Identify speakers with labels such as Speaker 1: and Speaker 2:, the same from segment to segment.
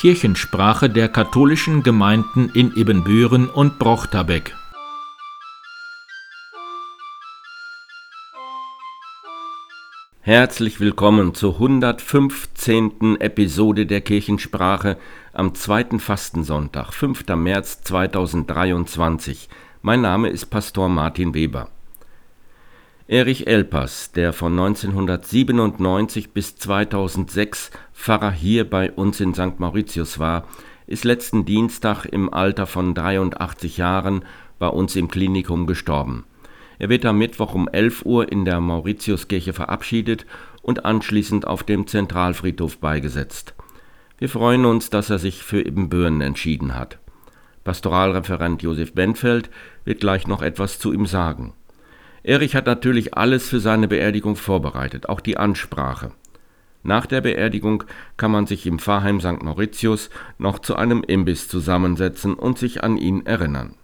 Speaker 1: Kirchensprache der katholischen Gemeinden in Ibbenbüren und Brochterbeck. Herzlich willkommen zur 115. Episode der Kirchensprache am zweiten Fastensonntag, 5. März 2023. Mein Name ist Pastor Martin Weber. Erich Elpers, der von 1997 bis 2006 Pfarrer hier bei uns in St. Mauritius war, ist letzten Dienstag im Alter von 83 Jahren bei uns im Klinikum gestorben. Er wird am Mittwoch um 11 Uhr in der Mauritiuskirche verabschiedet und anschließend auf dem Zentralfriedhof beigesetzt. Wir freuen uns, dass er sich für Ibbenbüren entschieden hat. Pastoralreferent Josef Benfeld wird gleich noch etwas zu ihm sagen. Erich hat natürlich alles für seine Beerdigung vorbereitet, auch die Ansprache. Nach der Beerdigung kann man sich im Pfarrheim St. Mauritius noch zu einem Imbiss zusammensetzen und sich an ihn erinnern.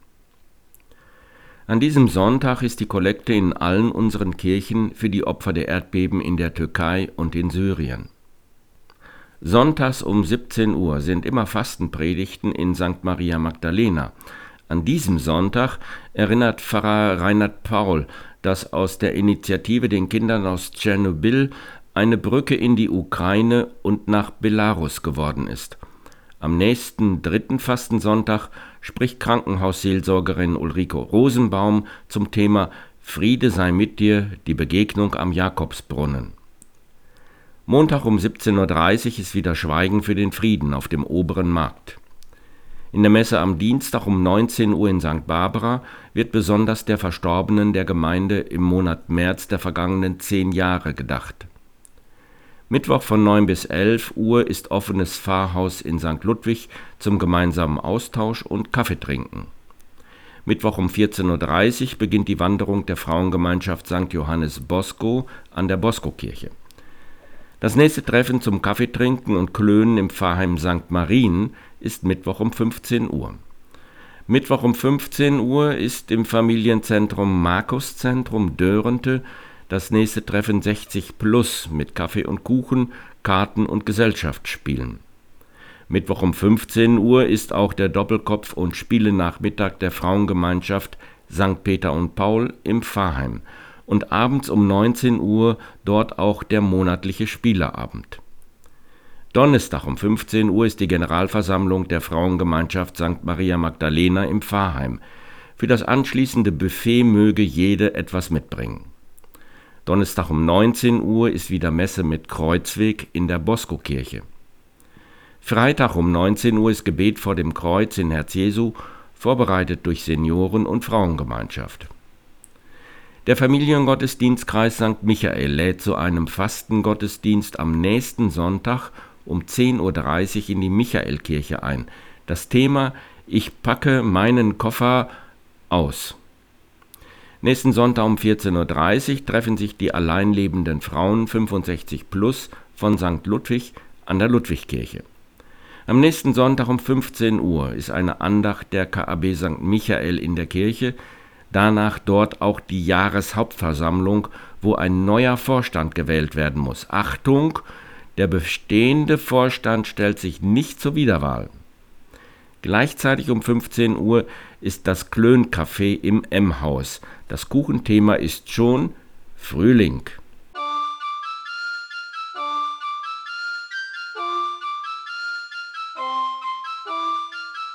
Speaker 1: An diesem Sonntag ist die Kollekte in allen unseren Kirchen für die Opfer der Erdbeben in der Türkei und in Syrien. Sonntags um 17 Uhr sind immer Fastenpredigten in St. Maria Magdalena, an diesem Sonntag erinnert Pfarrer Reinhard Paul, dass aus der Initiative den Kindern aus Tschernobyl eine Brücke in die Ukraine und nach Belarus geworden ist. Am nächsten dritten Fastensonntag spricht Krankenhausseelsorgerin Ulrike Rosenbaum zum Thema Friede sei mit dir, die Begegnung am Jakobsbrunnen. Montag um 17.30 Uhr ist wieder Schweigen für den Frieden auf dem oberen Markt. In der Messe am Dienstag um 19 Uhr in St. Barbara wird besonders der Verstorbenen der Gemeinde im Monat März der vergangenen zehn Jahre gedacht. Mittwoch von 9 bis 11 Uhr ist offenes Pfarrhaus in St. Ludwig zum gemeinsamen Austausch und Kaffeetrinken. Mittwoch um 14.30 Uhr beginnt die Wanderung der Frauengemeinschaft St. Johannes Bosco an der Bosco-Kirche. Das nächste Treffen zum Kaffeetrinken und Klönen im Pfarrheim St. Marien ist Mittwoch um 15 Uhr. Mittwoch um 15 Uhr ist im Familienzentrum Markuszentrum Dörente das nächste Treffen 60 Plus mit Kaffee und Kuchen, Karten und Gesellschaftsspielen. Mittwoch um 15 Uhr ist auch der Doppelkopf- und Spielenachmittag der Frauengemeinschaft St. Peter und Paul im Pfarrheim und abends um 19 Uhr dort auch der monatliche Spielerabend. Donnerstag um 15 Uhr ist die Generalversammlung der Frauengemeinschaft St. Maria Magdalena im Pfarrheim. Für das anschließende Buffet möge jede etwas mitbringen. Donnerstag um 19 Uhr ist wieder Messe mit Kreuzweg in der Bosco-Kirche. Freitag um 19 Uhr ist Gebet vor dem Kreuz in Herz Jesu, vorbereitet durch Senioren- und Frauengemeinschaft. Der Familiengottesdienstkreis St. Michael lädt zu einem Fastengottesdienst am nächsten Sonntag um 10.30 Uhr in die Michaelkirche ein. Das Thema Ich packe meinen Koffer aus. Nächsten Sonntag um 14.30 Uhr treffen sich die alleinlebenden Frauen 65 plus von St. Ludwig an der Ludwigkirche. Am nächsten Sonntag um 15 Uhr ist eine Andacht der KAB St. Michael in der Kirche, danach dort auch die Jahreshauptversammlung, wo ein neuer Vorstand gewählt werden muss. Achtung, der bestehende Vorstand stellt sich nicht zur Wiederwahl. Gleichzeitig um 15 Uhr ist das Klöncafé im M-Haus. Das Kuchenthema ist schon Frühling.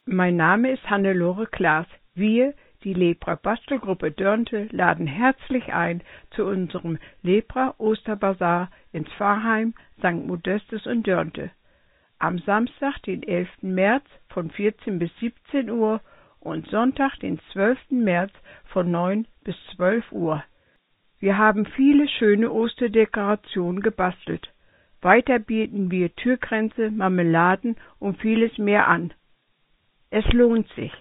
Speaker 2: Mein Name ist Hannelore Klaas. Wir die Lepra-Bastelgruppe Dörnte laden herzlich ein zu unserem Lepra-Osterbazar ins Pfarrheim St. Modestes und Dörnte. Am Samstag, den 11. März von 14 bis 17 Uhr und Sonntag, den 12. März von 9 bis 12 Uhr. Wir haben viele schöne Osterdekorationen gebastelt. Weiter bieten wir Türkränze, Marmeladen und vieles mehr an. Es lohnt sich.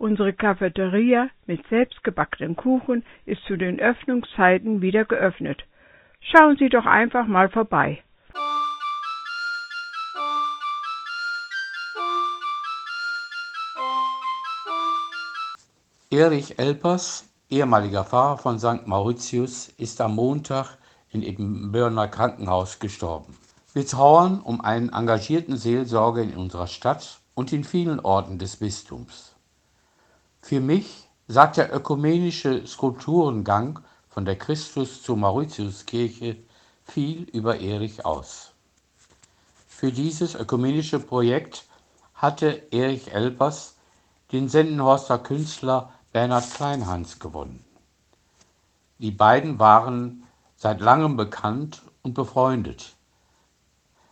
Speaker 2: Unsere Cafeteria mit selbstgebackenen Kuchen ist zu den Öffnungszeiten wieder geöffnet. Schauen Sie doch einfach mal vorbei.
Speaker 3: Erich Elpers, ehemaliger Pfarrer von St. Mauritius, ist am Montag in Ibbenbürner Krankenhaus gestorben. Wir trauern um einen engagierten Seelsorger in unserer Stadt und in vielen Orten des Bistums. Für mich sagt der ökumenische Skulpturengang von der Christus zur Mauritiuskirche viel über Erich aus. Für dieses ökumenische Projekt hatte Erich Elbers den Sendenhorster Künstler Bernhard Kleinhans gewonnen. Die beiden waren seit langem bekannt und befreundet.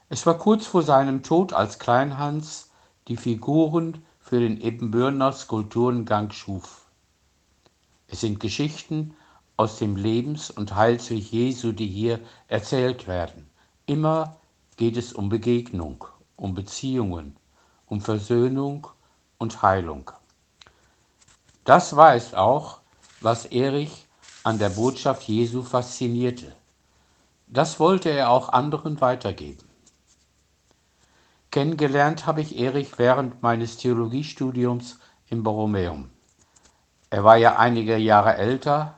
Speaker 3: Es war kurz vor seinem Tod, als Kleinhans die Figuren für den Ebenbürner Skulpturengang schuf. Es sind Geschichten aus dem Lebens- und Heilsweg Jesu, die hier erzählt werden. Immer geht es um Begegnung, um Beziehungen, um Versöhnung und Heilung. Das war es auch, was Erich an der Botschaft Jesu faszinierte. Das wollte er auch anderen weitergeben. Kennengelernt habe ich Erich während meines Theologiestudiums im Borromeum. Er war ja einige Jahre älter,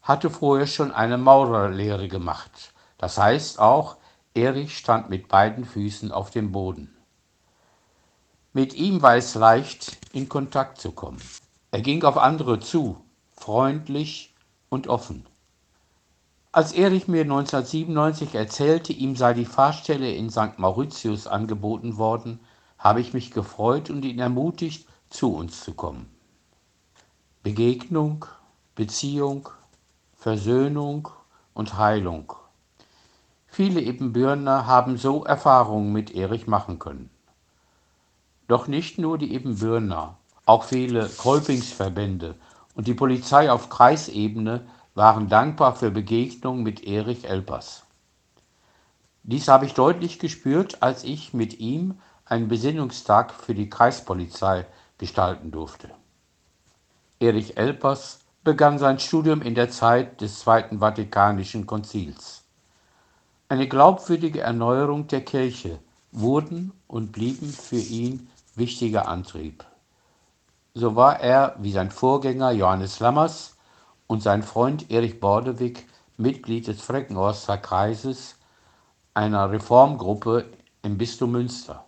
Speaker 3: hatte vorher schon eine Maurerlehre gemacht. Das heißt auch, Erich stand mit beiden Füßen auf dem Boden. Mit ihm war es leicht, in Kontakt zu kommen. Er ging auf andere zu, freundlich und offen. Als Erich mir 1997 erzählte, ihm sei die Fahrstelle in St. Mauritius angeboten worden, habe ich mich gefreut und ihn ermutigt, zu uns zu kommen. Begegnung, Beziehung, Versöhnung und Heilung. Viele Ebenbürner haben so Erfahrungen mit Erich machen können. Doch nicht nur die Ebenbürner, auch viele Kolpingsverbände und die Polizei auf Kreisebene waren dankbar für Begegnungen mit Erich Elpers. Dies habe ich deutlich gespürt, als ich mit ihm einen Besinnungstag für die Kreispolizei gestalten durfte. Erich Elpers begann sein Studium in der Zeit des Zweiten Vatikanischen Konzils. Eine glaubwürdige Erneuerung der Kirche wurden und blieben für ihn wichtiger Antrieb. So war er, wie sein Vorgänger Johannes Lammers, und sein Freund Erich Bordewig Mitglied des Freckenhorster Kreises, einer Reformgruppe im Bistum Münster.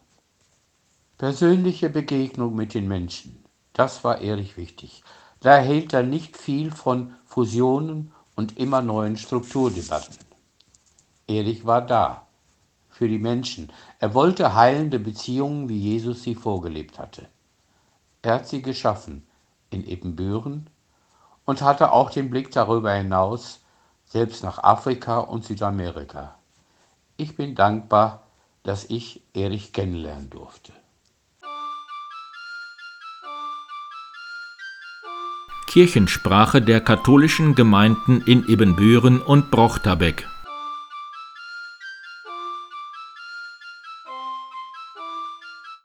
Speaker 3: Persönliche Begegnung mit den Menschen, das war Erich wichtig. Da erhielt er nicht viel von Fusionen und immer neuen Strukturdebatten. Erich war da, für die Menschen. Er wollte heilende Beziehungen, wie Jesus sie vorgelebt hatte. Er hat sie geschaffen in Ebenbüren und hatte auch den Blick darüber hinaus, selbst nach Afrika und Südamerika. Ich bin dankbar, dass ich Erich kennenlernen durfte.
Speaker 1: Kirchensprache der katholischen Gemeinden in Ebenbüren und Brochterbeck